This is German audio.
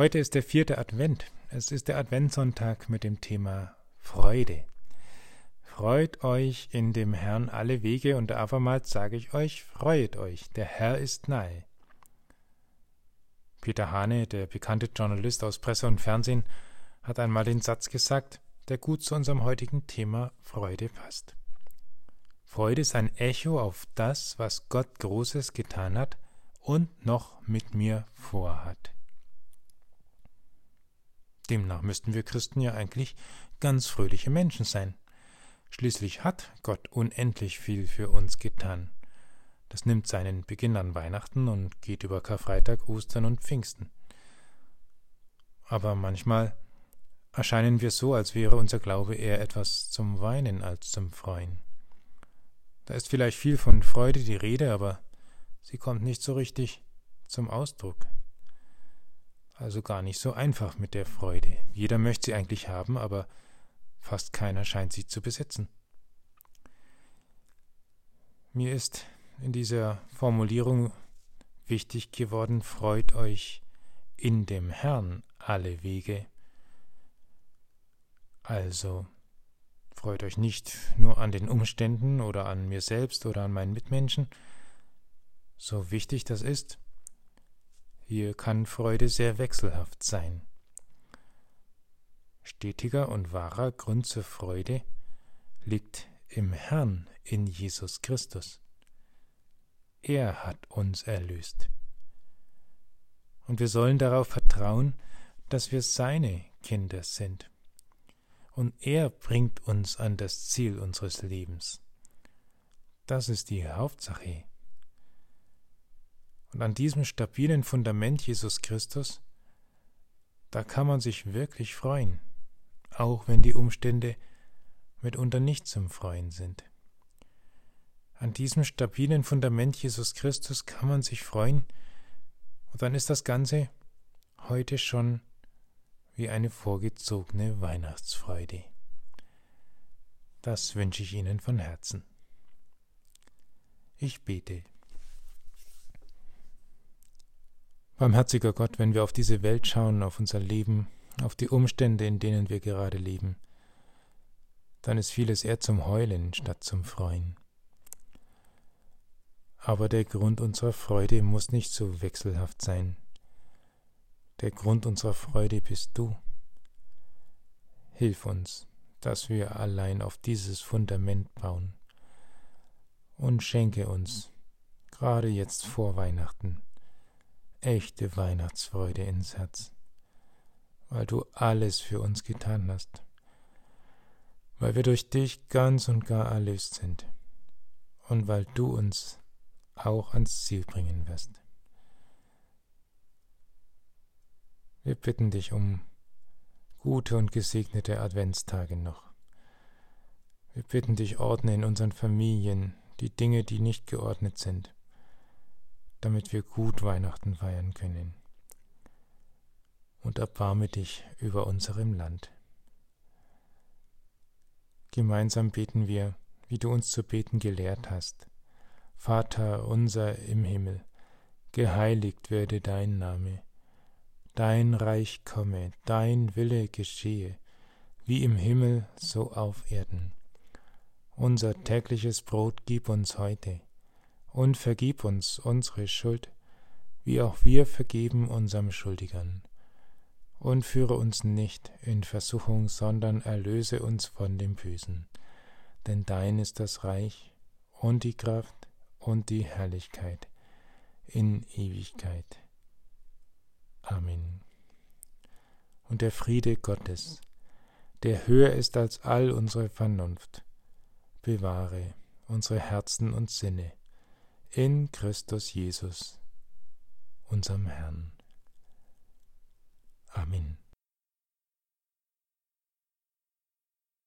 Heute ist der vierte Advent. Es ist der Adventssonntag mit dem Thema Freude. Freut euch in dem Herrn alle Wege und abermals sage ich euch, freut euch, der Herr ist nahe. Peter Hane, der bekannte Journalist aus Presse und Fernsehen, hat einmal den Satz gesagt, der gut zu unserem heutigen Thema Freude passt. Freude ist ein Echo auf das, was Gott Großes getan hat und noch mit mir vorhat. Demnach müssten wir Christen ja eigentlich ganz fröhliche Menschen sein. Schließlich hat Gott unendlich viel für uns getan. Das nimmt seinen Beginn an Weihnachten und geht über Karfreitag, Ostern und Pfingsten. Aber manchmal erscheinen wir so, als wäre unser Glaube eher etwas zum Weinen als zum Freuen. Da ist vielleicht viel von Freude die Rede, aber sie kommt nicht so richtig zum Ausdruck. Also gar nicht so einfach mit der Freude. Jeder möchte sie eigentlich haben, aber fast keiner scheint sie zu besitzen. Mir ist in dieser Formulierung wichtig geworden, freut euch in dem Herrn alle Wege. Also freut euch nicht nur an den Umständen oder an mir selbst oder an meinen Mitmenschen, so wichtig das ist, hier kann Freude sehr wechselhaft sein. Stetiger und wahrer Grund zur Freude liegt im Herrn, in Jesus Christus. Er hat uns erlöst. Und wir sollen darauf vertrauen, dass wir seine Kinder sind. Und er bringt uns an das Ziel unseres Lebens. Das ist die Hauptsache. Und an diesem stabilen Fundament Jesus Christus, da kann man sich wirklich freuen, auch wenn die Umstände mitunter nicht zum Freuen sind. An diesem stabilen Fundament Jesus Christus kann man sich freuen, und dann ist das Ganze heute schon wie eine vorgezogene Weihnachtsfreude. Das wünsche ich Ihnen von Herzen. Ich bete. Barmherziger Gott, wenn wir auf diese Welt schauen, auf unser Leben, auf die Umstände, in denen wir gerade leben, dann ist vieles eher zum Heulen statt zum Freuen. Aber der Grund unserer Freude muss nicht so wechselhaft sein. Der Grund unserer Freude bist du. Hilf uns, dass wir allein auf dieses Fundament bauen und schenke uns, gerade jetzt vor Weihnachten, echte Weihnachtsfreude ins Herz, weil du alles für uns getan hast, weil wir durch dich ganz und gar erlöst sind und weil du uns auch ans Ziel bringen wirst. Wir bitten dich um gute und gesegnete Adventstage noch. Wir bitten dich, ordne in unseren Familien die Dinge, die nicht geordnet sind damit wir gut Weihnachten feiern können. Und erbarme dich über unserem Land. Gemeinsam beten wir, wie du uns zu beten gelehrt hast. Vater unser im Himmel, geheiligt werde dein Name, dein Reich komme, dein Wille geschehe, wie im Himmel so auf Erden. Unser tägliches Brot gib uns heute und vergib uns unsere Schuld, wie auch wir vergeben unserem Schuldigern. Und führe uns nicht in Versuchung, sondern erlöse uns von dem Bösen. Denn dein ist das Reich und die Kraft und die Herrlichkeit in Ewigkeit. Amen. Und der Friede Gottes, der höher ist als all unsere Vernunft, bewahre unsere Herzen und Sinne in Christus Jesus, unserem Herrn. Amen.